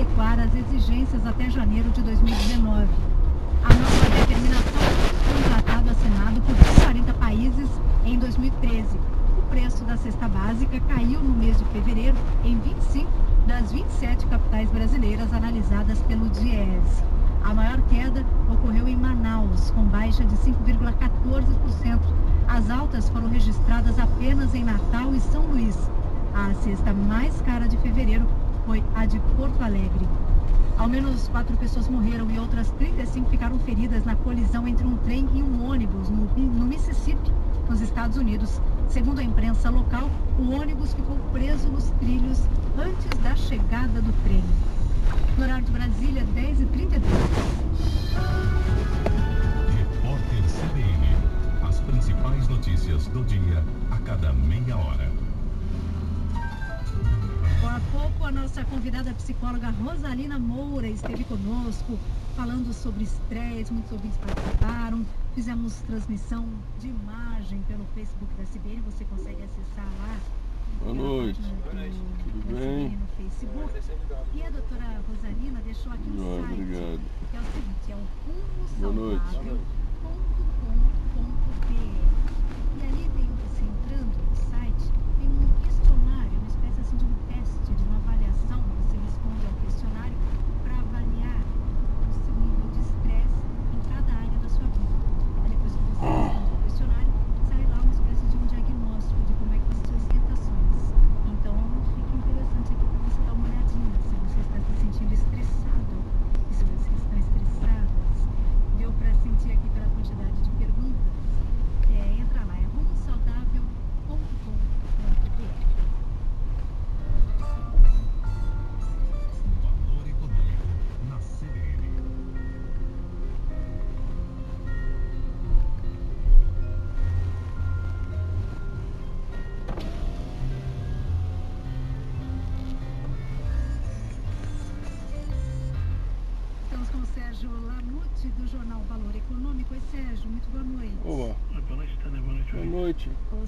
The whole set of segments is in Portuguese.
adequar às exigências até janeiro de 2019. A nova determinação foi um tratado assinado por 40 países em 2013. O preço da cesta básica caiu no mês de fevereiro em 25 das 27 capitais brasileiras analisadas pelo DIEESE. A maior queda ocorreu em Manaus, com baixa de 5,14%. As altas foram registradas apenas em Natal e São Luís. A cesta mais cara de fevereiro foi a de Porto Alegre. Ao menos quatro pessoas morreram e outras 35 ficaram feridas na colisão entre um trem e um ônibus no, no Mississippi, nos Estados Unidos. Segundo a imprensa local, o ônibus ficou preso nos trilhos antes da chegada do trem. No horário de Brasília, 10h32. Psicóloga Rosalina Moura esteve conosco, falando sobre estresse, muitos ouvintes participaram. Fizemos transmissão de imagem pelo Facebook da CBN, você consegue acessar lá. Boa noite. Boa noite. Tudo bem? no Facebook. E a doutora Rosalina deixou aqui um Joia, site, obrigado. que é o seguinte, é o Boa noite.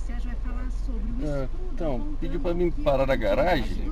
Sérgio vai falar sobre o É, estudo então, pediu pra mim parar na garagem.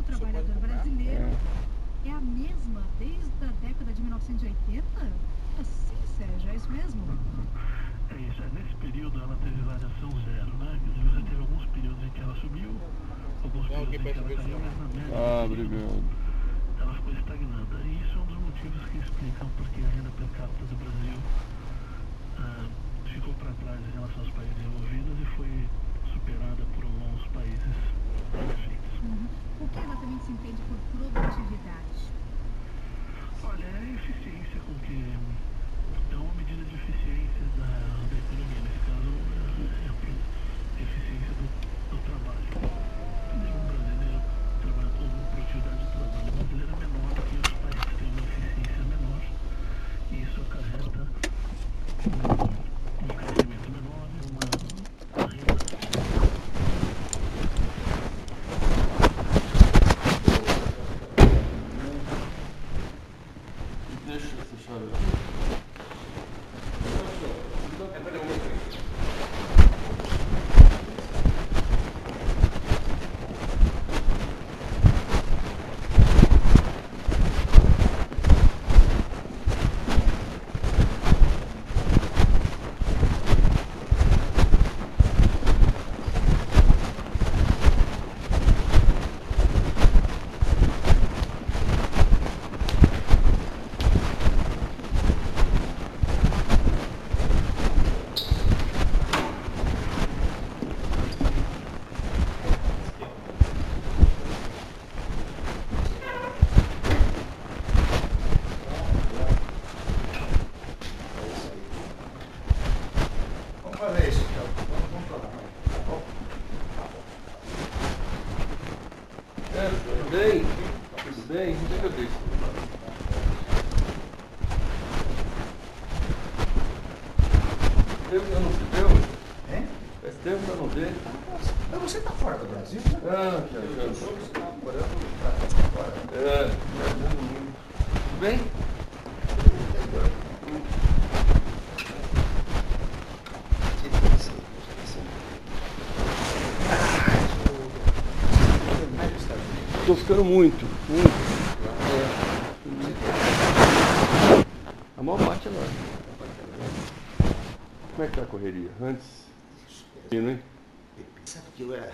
É, tudo bem? Tudo bem? Ver isso. Tempo que eu não se deu? Hein? Faz tempo que eu não vejo. Mas você tá fora do Brasil? Ah, você tá pra pra fora. É. Tudo bem? buscando muito, muito. É. A maior parte é lá. Como é que tá a correria? Antes. Subindo, né? hein? Sabe que eu era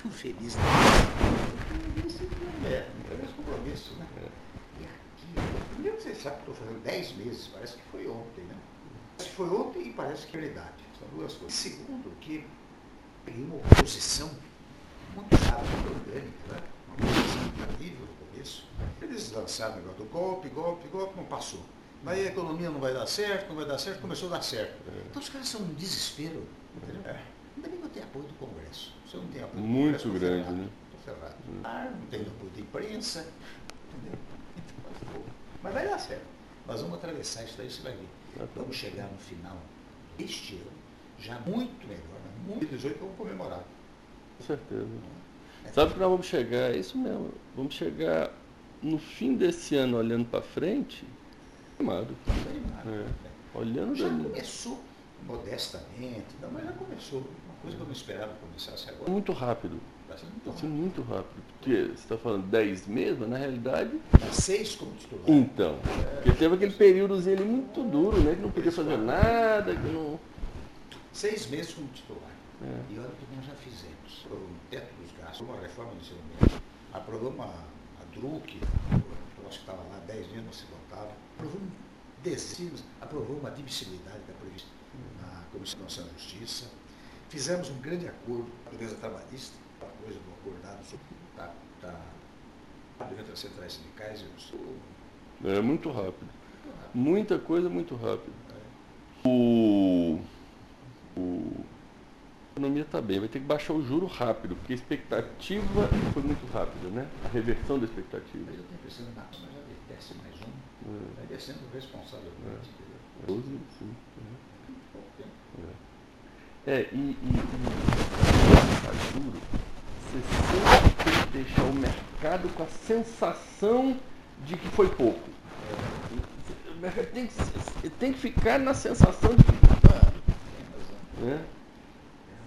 tão feliz na né? É, é meus compromissos, né? É. E aqui, primeiro você sabe que estou fazendo 10 meses, parece que foi ontem, né? Parece que foi ontem e parece que é verdade. São duas coisas. Segundo, que tem uma oposição muito chata, muito orgânica, né? Terrível no começo. Eles lançaram o negócio do golpe, golpe, golpe, não passou. Daí a economia não vai dar certo, não vai dar certo, começou a dar certo. Então os caras são um desespero, entendeu? Ainda bem que eu tenho apoio do Congresso. Se eu não tenho apoio do Muito Congresso, grande, ferrado. né? Tô ferrado. Ah, não tenho apoio da imprensa, entendeu? Então, Mas vai dar certo. Nós vamos atravessar isso daí, você vai ver. Tá. Vamos chegar no final deste ano, já muito melhor, né? muito 18 vamos comemorar. Com certeza. Sabe que nós vamos chegar, é isso mesmo, vamos chegar no fim desse ano olhando para frente, animado. É. né? Olhando Já dali. começou modestamente, não, mas já começou. Uma coisa que eu não esperava começasse agora. Muito rápido. Ser muito Assim, rápido. muito rápido. Porque você está falando 10 meses, mas na realidade. Seis como titular. Então. Porque teve aquele períodozinho ali muito duro, né? Que não podia fazer nada, que não. Seis meses como titular. É. E olha o que nós já fizemos. O teto dos gastos, uma reforma do ensino médio, aprovamos a, a DRUC, eu acho que estava lá 10 meses, não se votava, aprovamos dezenas, aprovamos a admissibilidade da prevista na Comissão Nacional de Justiça, fizemos um grande acordo com a natureza trabalhista, uma coisa do acordado sobre tá, tá, entre as centrais sindicais e os É muito rápido. Muita coisa muito rápido. O. o a economia está bem, vai ter que baixar o juro rápido, porque a expectativa foi muito rápida, né? A reversão da expectativa. Mas eu tenho que na Câmara já desce mais um, É. vai descendo responsavelmente, entendeu? 12, sim. Muito pouco tempo. É, e, e, e juro, você sempre tem que deixar o mercado com a sensação de que foi pouco. O mercado tem que, tem que ficar na sensação de que. ah, Tem razão. né?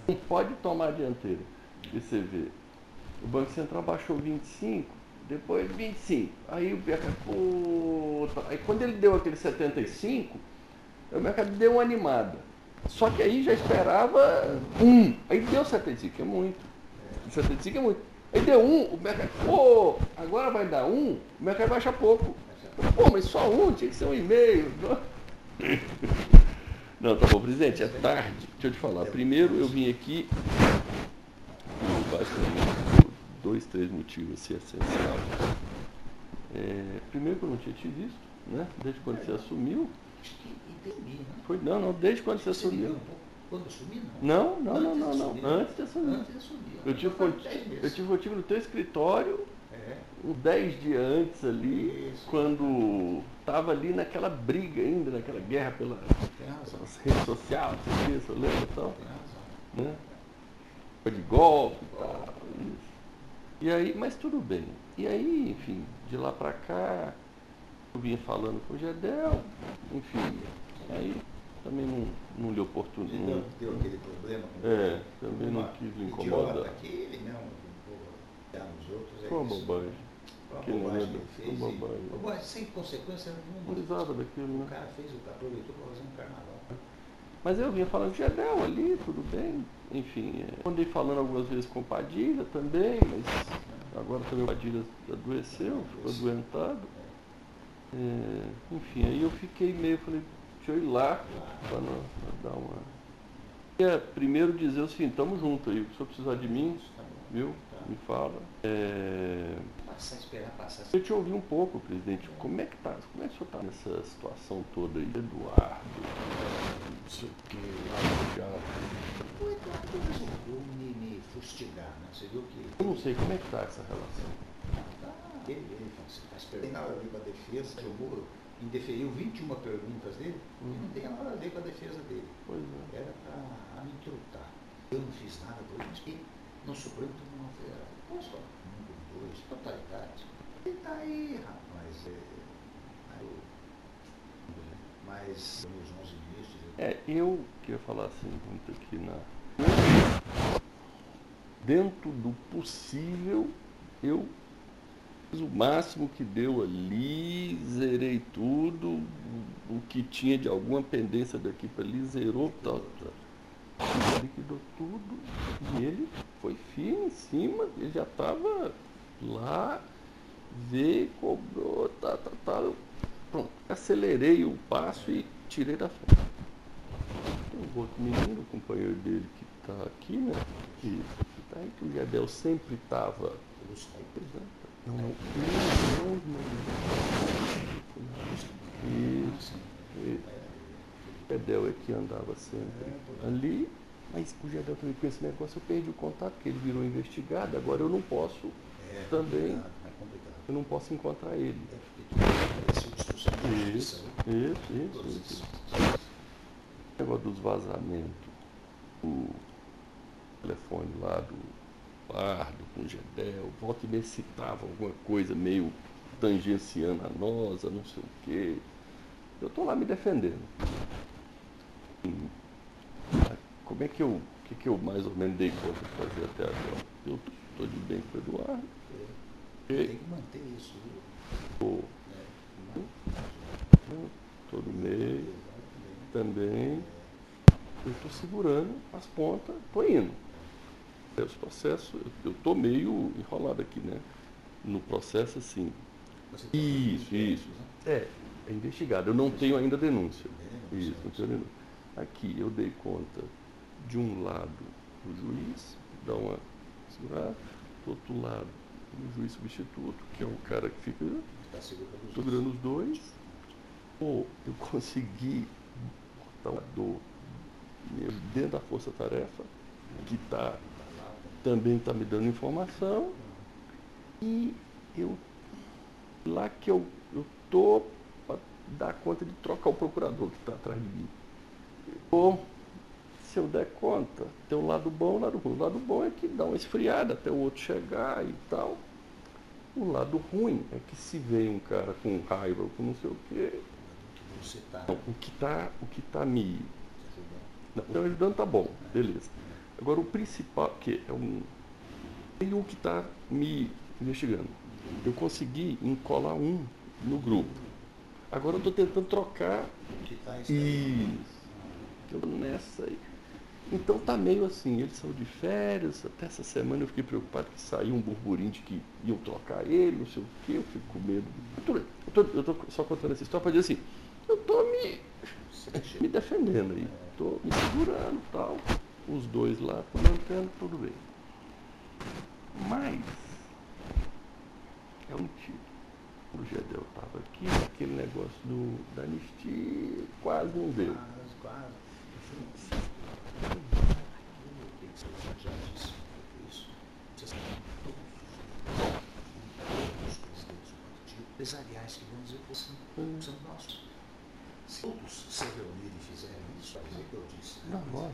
Não pode tomar a dianteira. E você vê, o Banco Central baixou 25, depois 25. Aí o mercado, puta. Aí quando ele deu aquele 75, o mercado deu uma animada. Só que aí já esperava um. Aí deu 75, que é muito. 75 é muito. Aí deu um, o mercado, pô, agora vai dar um, o mercado baixa pouco. Pô, mas só um, tinha que ser um e meio. Não, tá bom, presidente, é tarde. Deixa eu te falar. Primeiro eu vim aqui, por basicamente dois, três motivos assim, essenciais. É, primeiro que eu não tinha te visto, né? Desde quando você assumiu. Entendi, né? Foi, não, não, desde quando você assumiu. um quando eu sumi, não? Não, não, não, Antes não, de não. Antes de assumir. Antes de assumir. Eu tive, dez eu tive contigo no teu escritório É, uns 10 dias antes ali, quando estava ali naquela briga ainda, naquela guerra pela pelas redes sociais, não se você lembra e tal, Tem razão. né? Foi de golpe e tal, isso. E aí, mas tudo bem. E aí, enfim, de lá pra cá, eu vinha falando com o Gedel, enfim, aí também não, não lhe oportuno. Ele deu, aquele problema É, também não quis lhe incomodar. que ele mesmo vou dar nos outros. É uma isso. Bobagem. Bobagem que uma fez. bobagem. e- Bobagem sem consequência Não nenhuma. precisava daquilo, O né? cara fez o aproveitou para fazer um carnaval. Mas eu vinha falando de Gedel ali, tudo bem. Enfim, é, andei falando algumas vezes com o Padilha também, mas agora também o Padilha adoeceu, ficou adoentado. É, enfim, aí eu fiquei meio, falei, deixa eu ir lá para dar uma. Queria primeiro dizer o seguinte, estamos juntos aí, se o senhor precisar de mim, Tá viu? Me fala. É, Passar, esperar passar. eu te ouvi um pouco, presidente. Como é que tá? Como é que o senhor está nessa situação toda aí? Eduardo, não sei o que, já. O Eduardo resolveu me, me fustigar, né? Você viu que. Eu não sei como é que tá essa relação. Tá, ele, ele faz, faz perguntas. Tem nada a ver com a defesa. O Moro indeferiu 21 perguntas dele e não tem nada a ver com a defesa dele. Pois é. Era para me trutar. Eu não fiz nada por isso. E no Supremo Tribunal Federal. Posso falar? Um, totalidade. E tá aí, rapaz. É, aí eu- mas os 11 ministros. eu- É, eu queria falar assim muito aqui na. Dentro do possível, eu Fiz o máximo que deu ali, zerei tudo, o que tinha de alguma pendência daqui para ali, zerou, tal, tal. liquidou tudo e ele foi firme em cima, ele já estava lá, veio, cobrou, tá, tá, tá. Eu, pronto, acelerei o passo e tirei da frente. Tem um outro menino, o companheiro dele que está aqui, né? Que, tá aí, que o Gedel sempre estava. Não, não, não, não, não. Isso. O Gedel é que andava sempre ali, mas o Gedel também com esse negócio eu perdi o contato, porque ele virou investigado, agora eu não posso também. Eu não posso encontrar ele. Isso, isso, isso, isso. O negócio dos vazamentos. O telefone lá do Pardo com o Gedel, volta e meia citava alguma coisa meio tangenciando a nosa, não sei o quê. Eu estou lá me defendendo. Como é que eu, que, que eu mais ou menos dei conta de fazer até agora? Eu estou de bem com o Eduardo. Tem que manter isso. Estou todo mês também. Eu estou segurando as pontas, estou indo. Os processos, eu estou meio enrolado aqui, né? No processo, assim. Isso, isso. É, é investigado. Eu não tenho ainda denúncia. Isso, não tenho denúncia. Aqui eu dei conta de um lado o juiz, dá uma segurada, do outro lado o juiz substituto, que é o cara que fica segurando os dois. Ou eu consegui botar o dor dentro da força-tarefa, que tá, também está me dando informação, e eu lá que eu estou para dar conta de trocar o procurador que está atrás de mim. Ou, se eu der conta, tem o um lado bom e lado ruim. O lado bom é que dá uma esfriada até o outro chegar e tal. O lado ruim é que se vem um cara com raiva ou com não sei o quê. Não, o que está o que tá me. Não, então ajudando tá bom, beleza. Agora o principal, que é um. Tem um que está me investigando. Eu consegui encolar um no grupo. Agora eu estou tentando trocar. Isso. Eu nessa aí. Então tá meio assim, eles são de férias, até essa semana eu fiquei preocupado que saiu um burburinho de que iam trocar ele, não sei o quê, eu fico com medo. Eu tô, só contando essa história para dizer assim, eu tô me, me defendendo aí, tô me segurando e tal. Os dois lá, mantendo tudo bem. Mas é um tiro. O Gedel estava aqui, aquele negócio do, da anistia quase não deu. Quase, quase já disse isso. empresariais assim, são nossos. Se todos se reunirem e fizerem isso, vai dizer que eu disse. Né? Não, mas,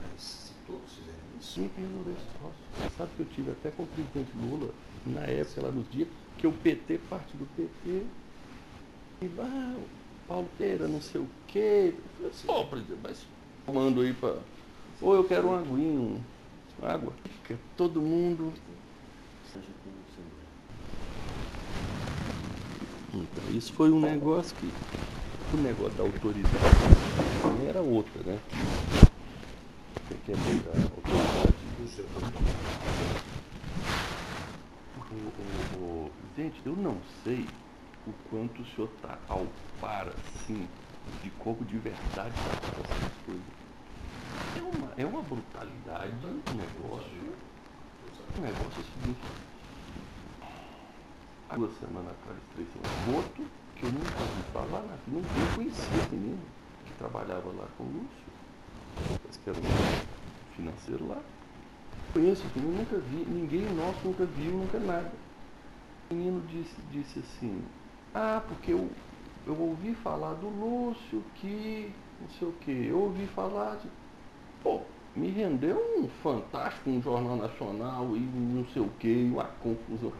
mas se todos fizerem isso. Tem resolver esse troço. Sabe que eu tive até com o presidente Lula, na época, lá nos dias, que o PT, parte do PT, e ah, Paulo Pereira, não sei o quê. Eu falei assim, pô, presidente, mas mando aí para. Ou eu quero um aguinho, água. Fica todo mundo. Então, isso foi um negócio que. O negócio da autoridade era outra, né? Você quer pegar a autoridade do seu o, o, o, Gente, eu não sei o quanto o senhor está ao par, assim, de como de verdade está essas coisas. É uma, é uma brutalidade um negócio. Um negócio seguinte. Há duas semanas atrás, três semanas, morto, que eu nunca ouvi falar, né? não eu conhecia esse menino que trabalhava lá com o Lúcio, que era um financeiro lá. Conheço o menino, nunca vi, ninguém nosso nunca viu, nunca nada. O menino disse, disse assim, ah, porque eu, eu ouvi falar do Lúcio que não sei o que, eu ouvi falar de Pô, me rendeu um fantástico, um jornal nacional e não sei o que, uma confusão.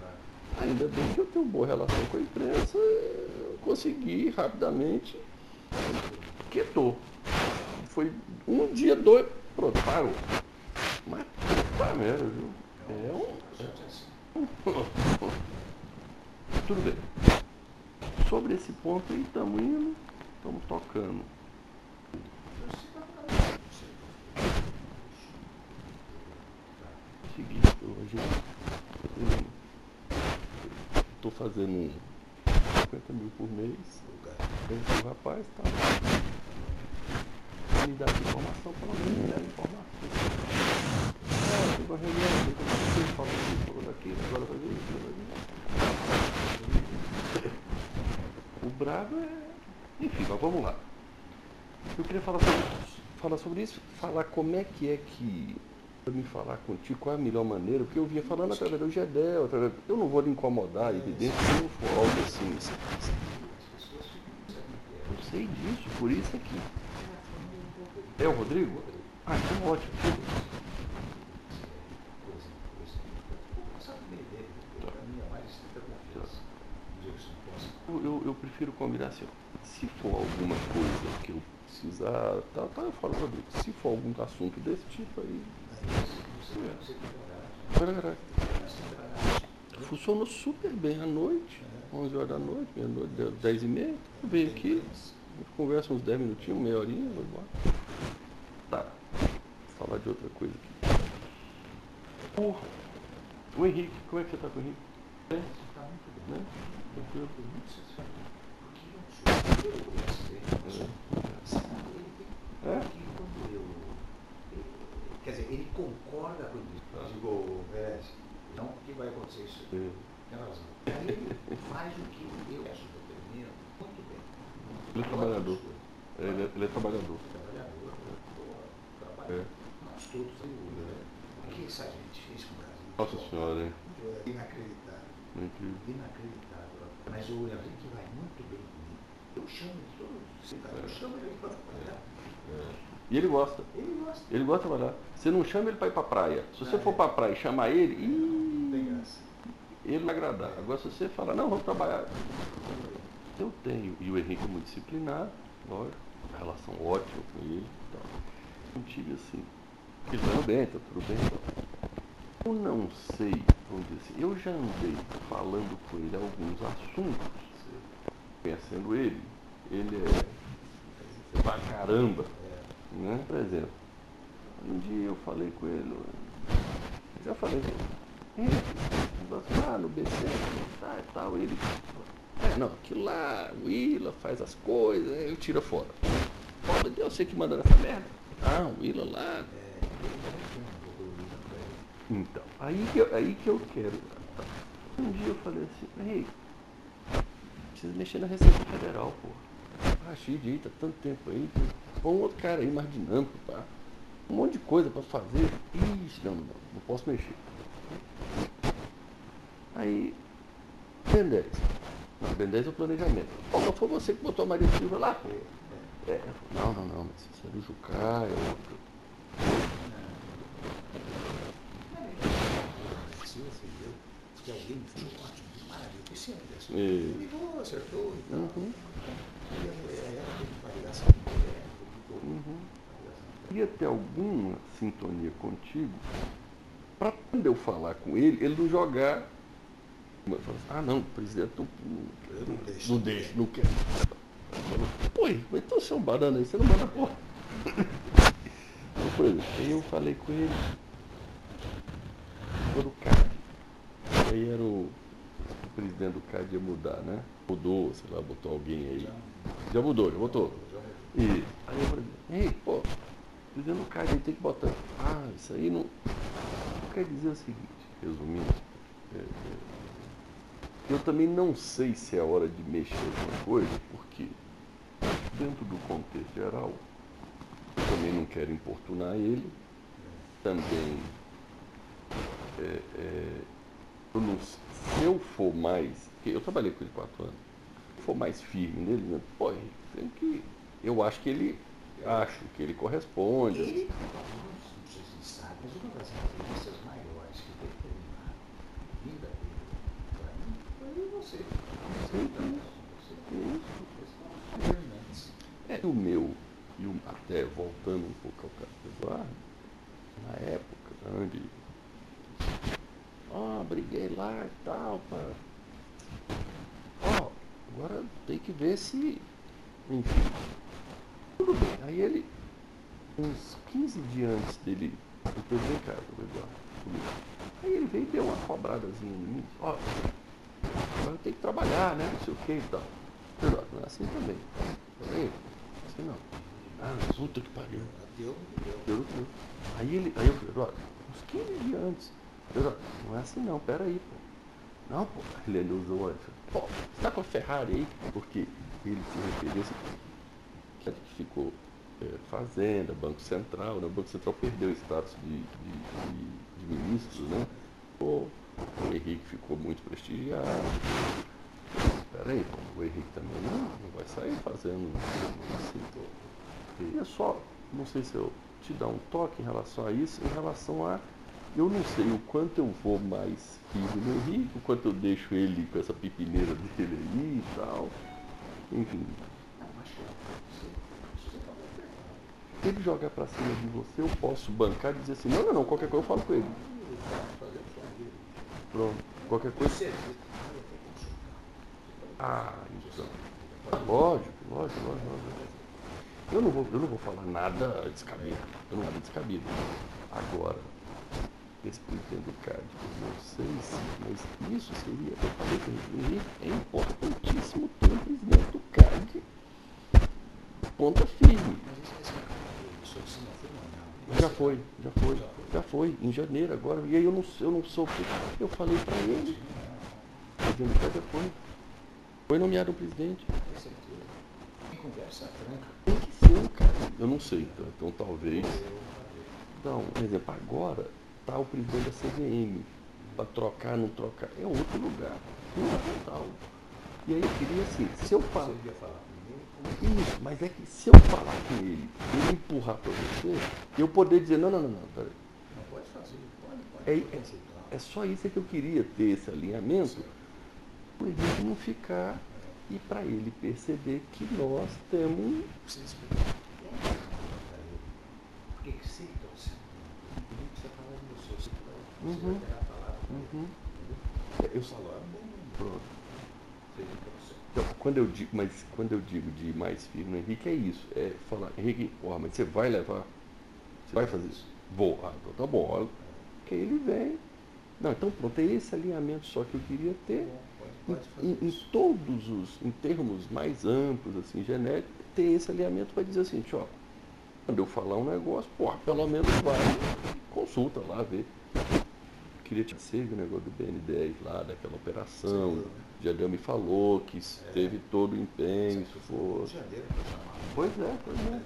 Ainda bem que eu tenho boa relação com a imprensa, eu consegui rapidamente, quietou. Foi um dia, dois, pronto, parou. Mas puta merda, viu? É um. É, tudo bem. Sobre esse ponto aí, estamos indo, estamos tocando. Seguinte, hoje eu estou fazendo 50 mil por mês. O rapaz, tá? Me dá informação, pelo menos me dá informação. É, tem uma reunião, tem que fazer, fala disso, falou daquilo, agora isso, vai ver isso. O brabo é. Enfim, mas vamos lá. Eu queria falar sobre, falar sobre isso, falar como é que é que. Para me falar contigo qual é a melhor maneira, porque eu vinha falando através do Gedel, através. Eu não vou lhe incomodar, evidente, se não for algo assim. Eu sei disso, por isso aqui. É o Rodrigo? Ah, então ótimo. Eu, eu, eu prefiro combinar assim, se for alguma coisa que eu precisar, tá, tá, eu falo Rodrigo. Se for algum assunto desse tipo aí. É. Funcionou super bem à noite, 11 horas da noite, meia-noite, 10 e meia. Eu venho aqui, conversa uns 10 minutinhos, meia horinha, vou embora. Tá, vou falar de outra coisa aqui. O, o Henrique, como é que você tá com o Henrique? Bem? Né? Tranquilo? É? Quer dizer, ele concorda com isso. Eu digo, Pérez, não que vai acontecer isso. É. Tem razão. Aí ele faz o que eu acho determino muito bem. Ele é trabalhador. É, Ele é, ele é trabalhador. Trabalhador, trabalhador. É. Nós todos temos. Né? O que essa gente fez com o Brasil? Nossa senhora, hein? É inacreditável. Incrível. Inacreditável. Mas o Henrique vai muito bem comigo. Eu chamo ele todo. Eu chamo ele para trabalhar. E ele gosta. Ele gosta. Ele gosta de trabalhar. Você não chama ele para ir para praia. Se você for para praia e chamar ele, ih, ele vai agradar. Agora, se você falar, não, vamos trabalhar. Eu tenho. E o Henrique é muito disciplinado, lógico. Uma relação ótima com ele. tal. Não tive assim. Ele tá bem, tá tudo bem. Tal. Eu não sei, vamos dizer assim, eu já andei falando com ele alguns assuntos, conhecendo ele. Ele é pra caramba. Né? Por exemplo, um dia eu falei com ele, já falei com ele, "Henrique, ah, no BC, tá, e tal, ele. É, não, aquilo lá, o Willa faz as coisas, eu tiro fora. Fala, eu sei que manda nessa merda. Ah, o Willa lá. Então, aí que eu, aí que eu quero. Um dia eu falei assim, ei, precisa mexer na Receita Federal, pô. Ah, Xidi, tá tanto tempo aí, põe um outro cara aí mais dinâmico, pá. Um monte de coisa pra fazer. Ixi, não, não, não posso mexer. Aí, Ben 10. Não, Ben 10 é o planejamento. Pô, não foi você que botou a Maria Silva lá. É, falei, não, não, não, mas isso é do Jucá, é outro. Você que alguém foi ótimo, maravilha. Esse Anderson. E- Ligou, acertou e. Uhum. E a mulher, ela teve validação Uhum. queria ter alguma sintonia contigo para quando eu falar com ele, ele não jogar. assim, ah não, presidente não, Eu não deixo. não deixa, não quer. Pô, então você é um banana aí, você não manda porra. Então, por exemplo, eu falei com ele, quando o CAD, aí era o, o presidente do CAD ia mudar, né? Mudou, sei lá, botou alguém aí. Já mudou, já botou. E aí eu falei, ei, pô, presidente do CAD aí tem que botar. Ah, isso aí não. Quer dizer o seguinte, resumindo, é, é, eu também não sei se é hora de mexer alguma coisa, porque dentro do contexto geral, eu também não quero importunar ele, também é, é, eu não- se eu for mais, eu trabalhei com ele quatro anos, se eu for mais firme nele, né, pô, tem que, eu acho que ele, acho que ele corresponde. Ele, não sei se sabe, mas uma das entrevistas maiores que determinaram a vida dele, para mim, foi você. É, o meu, e o, até voltando um pouco ao caso do Eduardo, na época, né, de. Ah, briguei lá e tal, pá. Agora tem que ver se. Enfim. Tudo bem. Aí ele, uns 15 dias antes dele, depois vem cá, Eduardo, comigo. Aí ele veio e deu uma cobradazinha em mim. Ó, agora tem que trabalhar, né? Não sei o que e tal. Eduardo, não é assim também. Peraí, assim não. Ah, puta que pariu. Deu, deu. Deu cu. Aí ele, aí eu falei, Eduardo, uns 15 dias antes. Eduardo, não é assim não, peraí, pô. Não, pô. Ele ainda usou, ele falou, pô, você tá com a Ferrari aí? Porque ele se referência que ficou é, Fazenda, Banco Central, né? O Banco Central perdeu o status de, de, de, de ministro, né? O, o Henrique ficou muito prestigiado. Peraí, pô, o Henrique também não, não vai sair fazendo assim. E é só, não sei se eu te dar um toque em relação a isso, em relação a eu não sei o quanto eu vou mais firme no Henrique, o quanto eu deixo ele com essa pipineira dele aí e tal. Enfim, se ele jogar pra cima de você, eu posso bancar e dizer assim, não, não, não, qualquer coisa eu falo com ele. Pronto, qualquer coisa. Ah, então. Lógico, lógico, lógico, lógico. Eu não vou, eu não vou falar nada descabido. Eu não nada descabido. Agora, respeitando o CAD, eu não sei se, mas isso seria, eu falei que é importantíssimo ter um presidente do CAD ponta firme. Já foi, já foi, já foi, em janeiro agora. E aí eu não, eu não sou. Eu falei para ele. Dizendo que já foi. Foi nomeado o presidente. Conversa franca. Tem que ser, cara. Eu não sei, então, então talvez. Não, por exemplo, agora tá o presidente da CVM. Para trocar, não trocar. É outro lugar. Fundamental. E aí eu queria assim, se eu falar. Primeiro. Isso, mas é que se eu falar com ele, ele empurrar para você, eu poder dizer, não, não, não, não, peraí. Não pode fazer, pode, pode. É, é, é só isso que eu queria ter esse alinhamento, para ele não ficar e para ele perceber que nós temos. Por que então, você não precisa falar de você, você vai- você Uhum. a palavra. Uhum. Eu tem pra você. Então, quando eu digo, mas quando eu digo de ir mais firme Henrique, é isso. É falar, Henrique, ó, mas você vai levar? Você vai fazer isso? Vou. Ah, então tá bom. Olha, que ele vem. Não, então pronto, é esse alinhamento só que eu queria ter. Bom, pode, Em, pode em- todos os, em termos mais amplos, assim, genéricos, ter esse alinhamento para dizer assim, ó, quando eu falar um negócio, pô, pelo menos vai, consulta lá, vê. Queria te dizer o negócio do BN10 lá, daquela operação. Você né? Me falou que teve todo o empenho, esforço. Pois é, pois é. Pois é.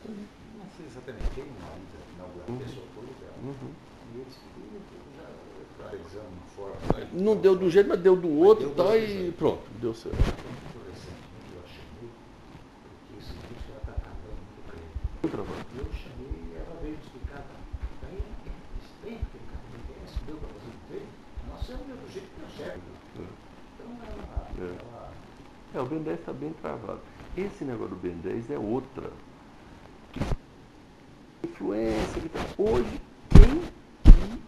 Não foi exatamente quem na ida inaugurar, Uhum. pessoa foi dela. Uhum. E eles já forma. Não deu do jeito, mas deu do outro deu tá, duas e pronto, deu certo. Muito recentemente eu a chamei, porque esse bicho ela está acabando muito crédito. Muito trabalho. Eu chamei e ela veio me explicar. tá? Daí esse trem, aquele cara do BS, deu para fazer o treino, nós somos do jeito que eu serve. Então ela. É. ela É, o Ben 10 está bem travado. Esse negócio do Ben 10 é outra. Influência que tá. Hoje, quem que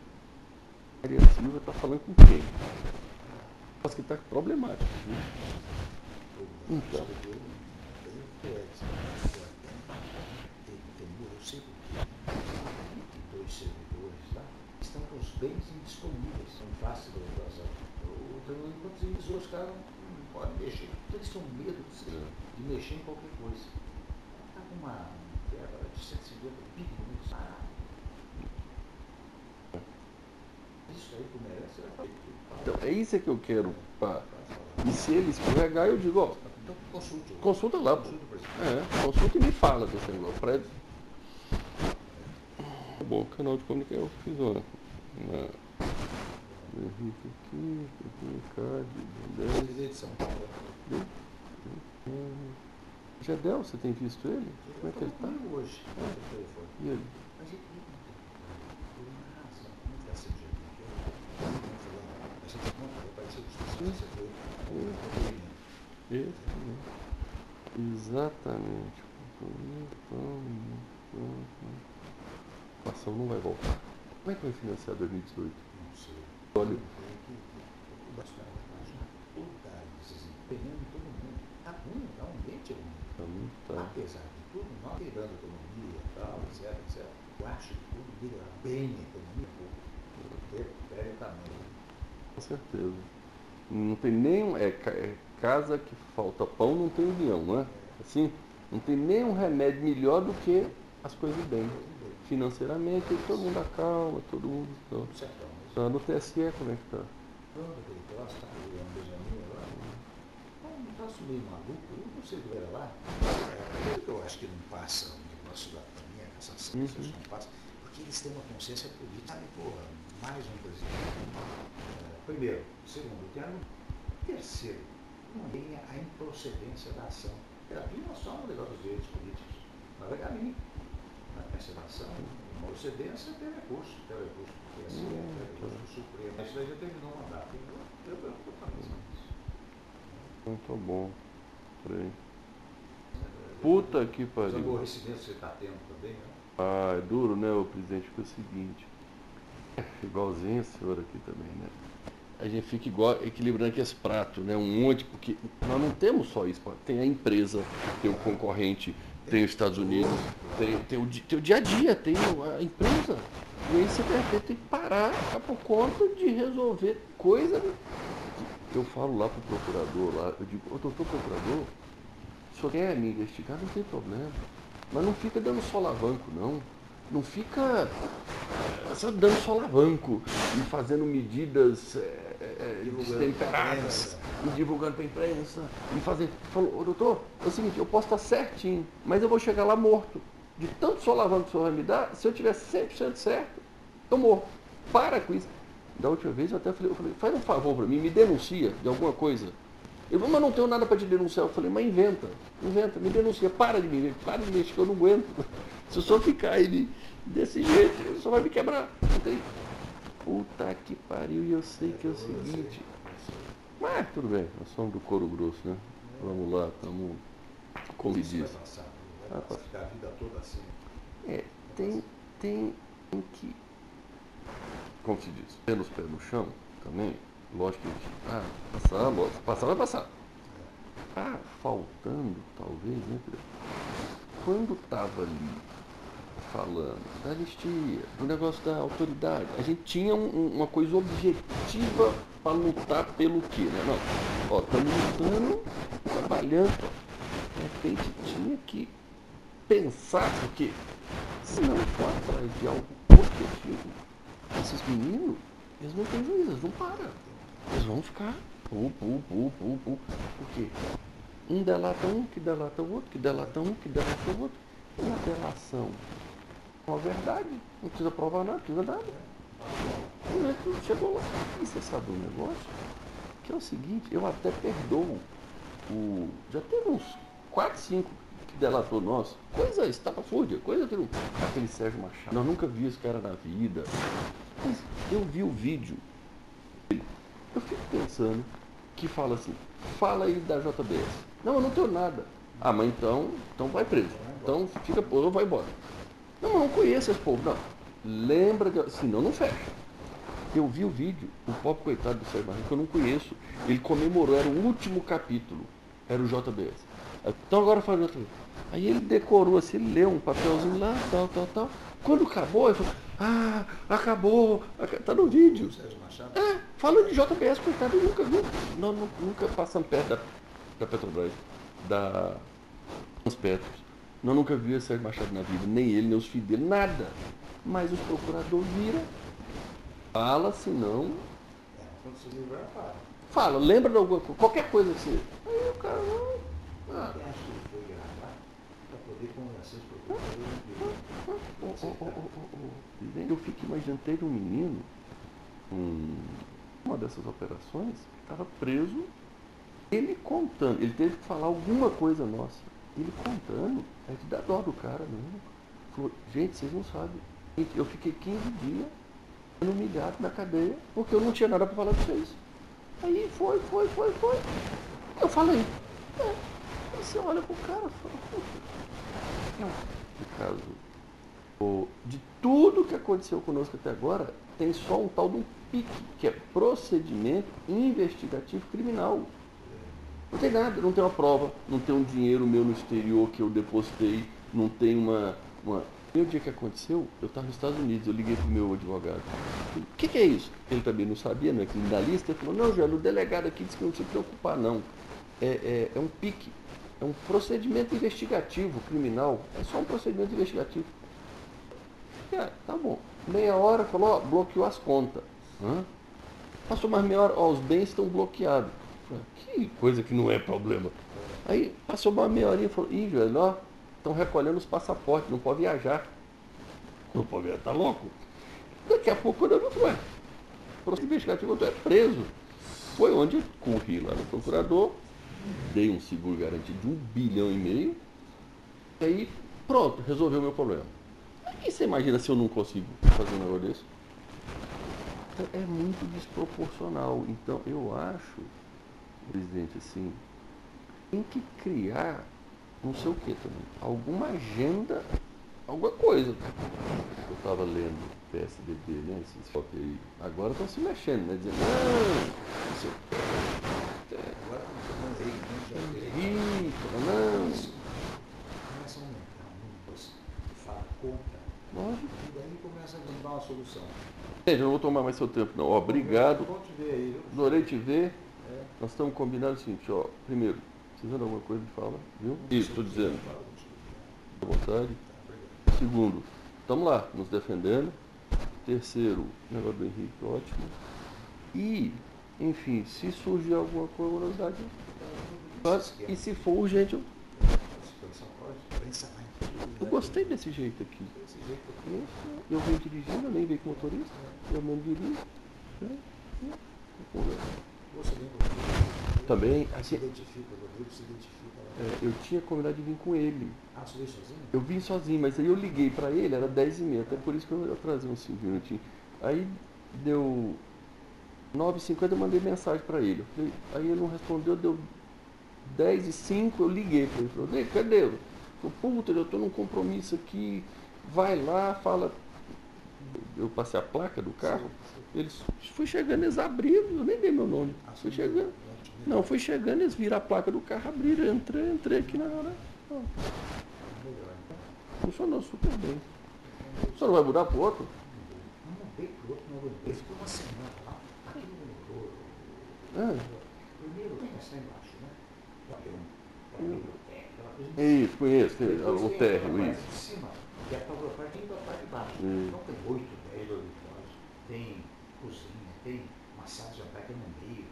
Maria Silva está falando com quem? Acho que está problemático. viu? Então. Eu sei porque 22 servidores lá estão indisponíveis, são fáceis de vazar. Então, os caras não podem mexer. Então, eles têm medo de, se- de mexer em qualquer coisa. Está com uma verba de 150 bilhões. Ah, isso aí que merece fazer. Então, é isso que eu quero. Pá. E se ele escorregar, eu digo, ó, Então, consulte. consulta lá, pô. Presidente. É, consulta e me fala desse negócio. Pra... Bom, canal de comunicação eu fiz uma... Henrique aqui, Ricardo, Jadel. Presidente de São Paulo. Jadel, você tem visto ele? Como é que ele tá? Comigo hoje. E ele? Mas ele está. Esse, né? Exatamente. A ação não vai voltar. Como é que vai financiar 2018? Não sei. Olha, O Bolsonaro vai imaginar toda a decisão. Pegando todo mundo. Está Tá. Apesar de tudo, nós quebrando a economia tal, etc, etc, eu acho que tudo melhorar bem a economia, tamanho. Com certeza. Não tem nem. É, é casa que falta pão, não tem união, não é? Assim, não tem nenhum remédio melhor do que as coisas bem. Financeiramente, todo mundo acalma, todo mundo. Então, Tudo Mas tá no TSE, como é que tá? quando aquele troço está o Benjamin agora, é um troço meio maluco, eu não sei o que era lá. É, eu acho que não passa o negócio da minha cassação, Uhum. isso não passa, porque eles têm uma consciência política. Sabe, porra, mais um presidente. É, primeiro. Segundo termo. Terceiro, não tem a improcedência da ação. Mim, nós somos um negócio dos direitos políticos. Mas vai caminho. A ação, uma procedência tem recurso, tem recurso do TSE, tem recurso do Supremo. Isso daí já terminou o mandato. Eu, estou. Muito bom. Peraí. Puta que Os pariu. aborrecimentos que você está tendo também, né? Ah, é duro, né, o presidente? Porque é o seguinte. É igualzinho a senhora aqui também, né? A gente fica igual, equilibrando aqui esse prato, né? Um monte, porque nós não temos só isso, tem a empresa, tem o concorrente, tem os Estados Unidos, tem, tem, o, tem o dia a dia, tem a empresa. E aí você repente tem que parar ficar por conta de resolver coisa. Eu falo lá pro procurador lá, eu digo, ô doutor procurador, o senhor quer me investigar, não tem problema. Mas não fica dando solavanco, não. Não fica eh, só dando solavanco e fazendo medidas Divulgando pra destemperadas. E divulgando para a imprensa. E fazer. Falou, doutor, é o seguinte, eu posso estar certinho, mas eu vou chegar lá morto. De tanto solavanco que o senhor vai me dar, se eu tiver 100% certo, eu morro. Para com isso. Da última vez eu até falei, eu falei faz um favor para mim, me denuncia de alguma coisa. Ele falou, mas não tenho nada para te denunciar. Eu falei, mas inventa, inventa, me denuncia, para de me para de mexer, que eu não aguento. Se eu só ficar aí desse jeito, só vai me quebrar. Não tem- Puta que pariu, e eu sei que é o seguinte. Mas tudo bem, nós somos do couro grosso, né? Vamos lá, estamos como Isso diz. vai passar, vai Ah, passar, ficar a vida toda assim. É, tem, tem, tem que, como se diz, ter os pés no chão também, lógico que a gente, ah, passar, lógico, passar vai passar. Tá faltando, talvez, né? Quando estava ali falando da anistia, do negócio da autoridade, a gente tinha um- um- uma coisa objetiva para lutar pelo quê, né? Não, ó, estamos lutando, trabalhando, de repente tinha que pensar, porque se não for atrás de algo objetivo, esses meninos, eles não têm juízo, eles não param. Eles vão ficar pu, pu, pu, pu, pu. Por quê? Um delata um, que delata o outro, que delata um, que delata o outro. E a delação? Com a verdade. Não precisa provar nada, não precisa nada. O moleque chegou lá. E você sabe um negócio? Que é o seguinte, eu até perdoo o. Já teve uns 4, 5 que delatou nós. Coisa estapafúrdia, coisa que não. Aquele Sérgio Machado. Nós nunca vi esse cara na vida. Mas eu vi o vídeo. Eu fico pensando que fala assim, fala aí da JBS. Não, eu não tenho nada. Ah, mas então, então vai preso. Então fica, ou vai embora. Não, não conheço esse povo, não. Lembra de. Senão não fecha. Eu vi o vídeo, o pobre coitado do Sérgio Barreto, que eu não conheço. Ele comemorou, era o último capítulo. Era o JBS. Então agora faz o JBS. Aí ele decorou assim, ele leu um papelzinho lá, tal, tal, tal. Quando acabou, ele falou, ah, acabou, aca- tá no vídeo. Sérgio Machado? É, falando de JBS, coitado, eu nunca, não, nu- nunca passamos perto da, da Petrobras, da Transpetros. Nós nunca vimos Sérgio Machado na vida, nem ele, nem os filhos dele, nada. Mas os procuradores viram, fala, se não, quando para. fala, lembra de alguma coisa, qualquer coisa assim. Aí o cara, não, ah, Eu fico imaginando, teve um menino, um, uma dessas operações, que estava preso, ele contando, ele teve que falar alguma coisa nossa. Ele contando, é de dar dó do cara mesmo. Falou, gente, vocês não sabem. Gente, Eu fiquei 15 dias sendo humilhado na cadeia, porque eu não tinha nada para falar de vocês. Aí foi, foi, foi, foi. Eu falei. É. Aí você olha pro cara e fala, puxa. No caso, de tudo que aconteceu conosco até agora, tem só um tal de um PIC, que é procedimento investigativo criminal. Não tem nada, não tem uma prova, não tem um dinheiro meu no exterior que eu depositei, não tem uma. uma... E o dia que aconteceu, eu estava nos Estados Unidos, eu liguei para o meu advogado. O que, que, é isso? Ele também não sabia, não é criminalista. Ele falou, não, Joel, o delegado aqui disse que não se preocupar, não. É, é, é um pique, é um procedimento investigativo criminal, é só um procedimento investigativo. Tá bom. Meia hora, falou, ó, bloqueou as contas. Hã? Passou mais meia hora, ó, os bens estão bloqueados. Que coisa que não é problema. Aí passou uma meia horinha e falou, ih, velho, ó, estão recolhendo os passaportes, não pode viajar. Não pode viajar, tá louco? Daqui a pouco eu vi, ué, processo investigativo, tu é preso. Foi onde eu corri lá no procurador, dei um seguro garantido de um bilhão e meio, e aí pronto, resolveu o meu problema. E você imagina se eu não consigo fazer um negócio desse? É muito desproporcional. Então eu acho presidente, assim, tem que criar não sei o que também, alguma agenda, alguma coisa. Eu estava lendo PSDB, né? Esses aí. Agora estão se mexendo, né? Dizendo, não, não sei o que. Agora estão não. Começa a aumentar números, fala conta. Lógico. E daí começa a dar uma solução. Gente, eu não vou tomar mais seu tempo, não. Obrigado. Bom te ver aí. Adorei te ver. Nós estamos combinando o seguinte, ó, primeiro, precisando de alguma coisa de fala, viu? Isso, estou dizendo. À vontade. Segundo, estamos lá, nos defendendo. Terceiro, negócio do Henrique, ótimo. E, enfim, se surgir alguma curiosidade, e se for urgente, eu, eu gostei desse jeito aqui. Eu venho dirigindo, eu nem veio com motorista, eu mesmo dirijo. Né? Você lembra? Também, Se assim, identifica, o Rodrigo se identifica. lá. é, eu tinha combinado de vir com ele. Ah, você veio sozinho? Eu vim sozinho, mas aí eu liguei pra ele, era 10 e meia, até por isso que eu atrasei uns 5 minutinhos. Aí deu 9h50, eu mandei mensagem pra ele. Falei- aí ele não respondeu, deu 10 e 5, eu liguei pra ele. Falei, cadê? Eu falei, puta, eu tô num compromisso aqui, vai lá, fala. Eu passei a placa do carro, eles fui chegando, eles abriram, eu nem dei meu nome. Ah, Fui chegando. Não, fui chegando, eles viram a placa do carro, abriram, eu entrei, entrei aqui na hora. Ó. Funcionou super bem. Só não vai mudar pro outro? Não mudei pro outro, não aguentei. Ficou uma semana lá. Não mudou. Ah, Primeiro, tem essa embaixo, né? É isso, conheço, o térreo, isso. de cima, a parte de baixo. Então tem oito, dormitórios, tem cozinha, tem uma sala de jantar que é no meio,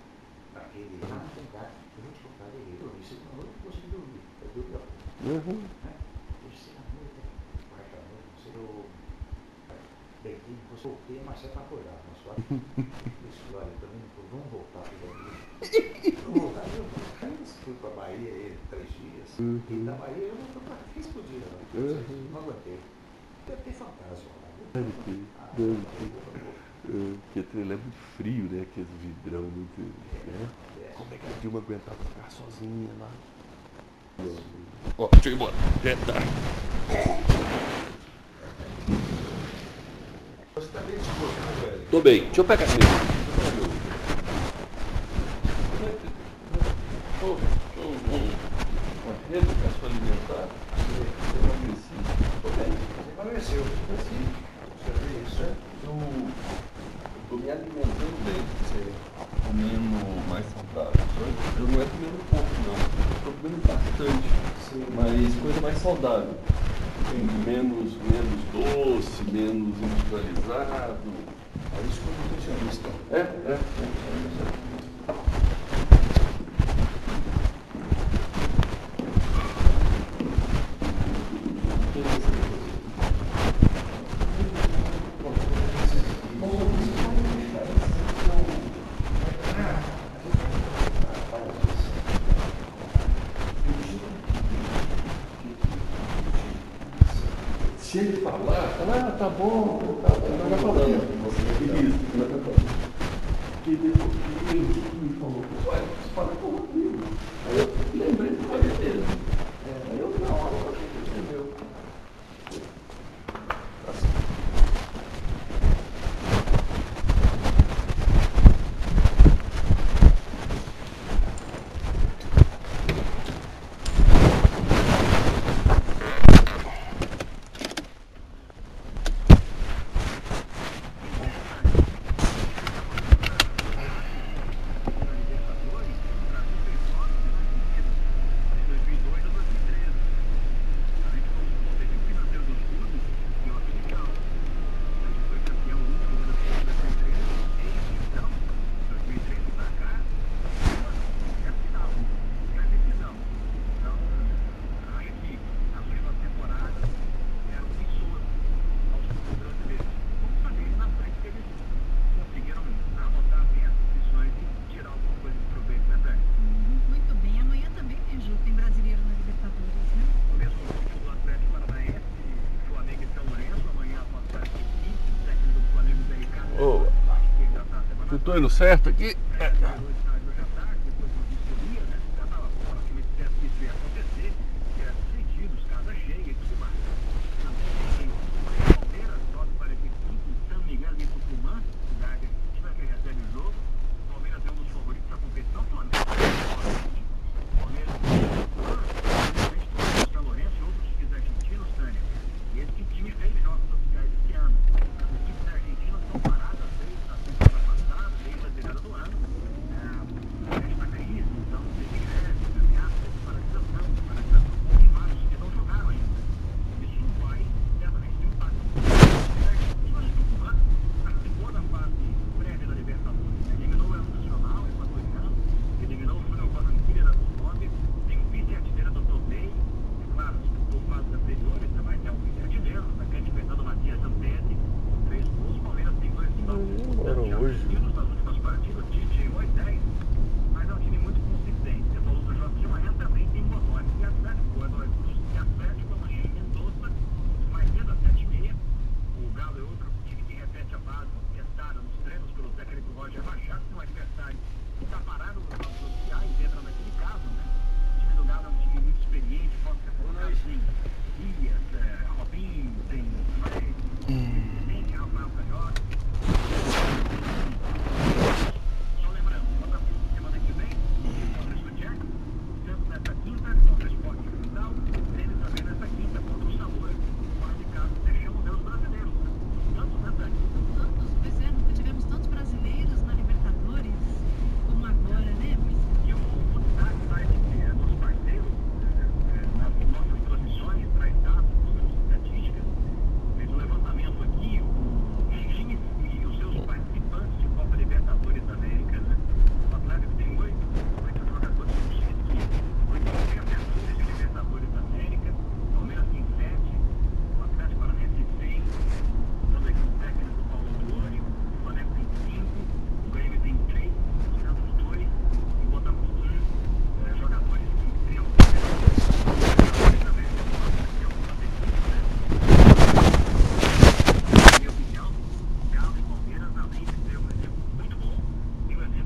aquele. Ah, não tem gato. Eu vou te contar, eu segunda noite e consegui dormir. Eu dormi a Uhum. né? Terceira noite, quarta noite, não sei, eu deitei, depois voltei, a Marcela tá acordada, mas só isso, olha, também não vamos voltar para o Vamos voltar, eu fui para a Bahia aí, três dias, e da Bahia eu não tô para fiquei explodida, não, Uhum. não aguentei. Deve ter fantasma lá, viu? Deve vou, eu vou. É, Porque trailer é muito frio, né? Aqueles vidrão muito. Né? Como é que a Dilma aguentava ficar sozinha lá? Ó, deixa eu ir embora. É, tá. Você tá bem velho? Tô bem, deixa eu pegar esse. Uma reeducação alimentar. Eu emagreci. Tô bem. Você emagreceu. Emagreci. Você vê isso, né? Eu tô me alimentando bem. Comendo mais saudável. Eu não é comendo pouco, não. Eu tô comendo bastante. Mas coisa mais saudável. Menos, menos doce, menos industrializado. É isso que eu nutricionista. É, é. é. Se ele falar, fala, ah, tá bom, tá, tá, tá falando. Isso, tá falando. Que depois que ele me falou, ué, você fala com o Rodrigo. Aí eu lembrei do falei dele. É, aí eu na hora eu achei que ele entendeu. Tá certo. Ô, tô indo certo aqui?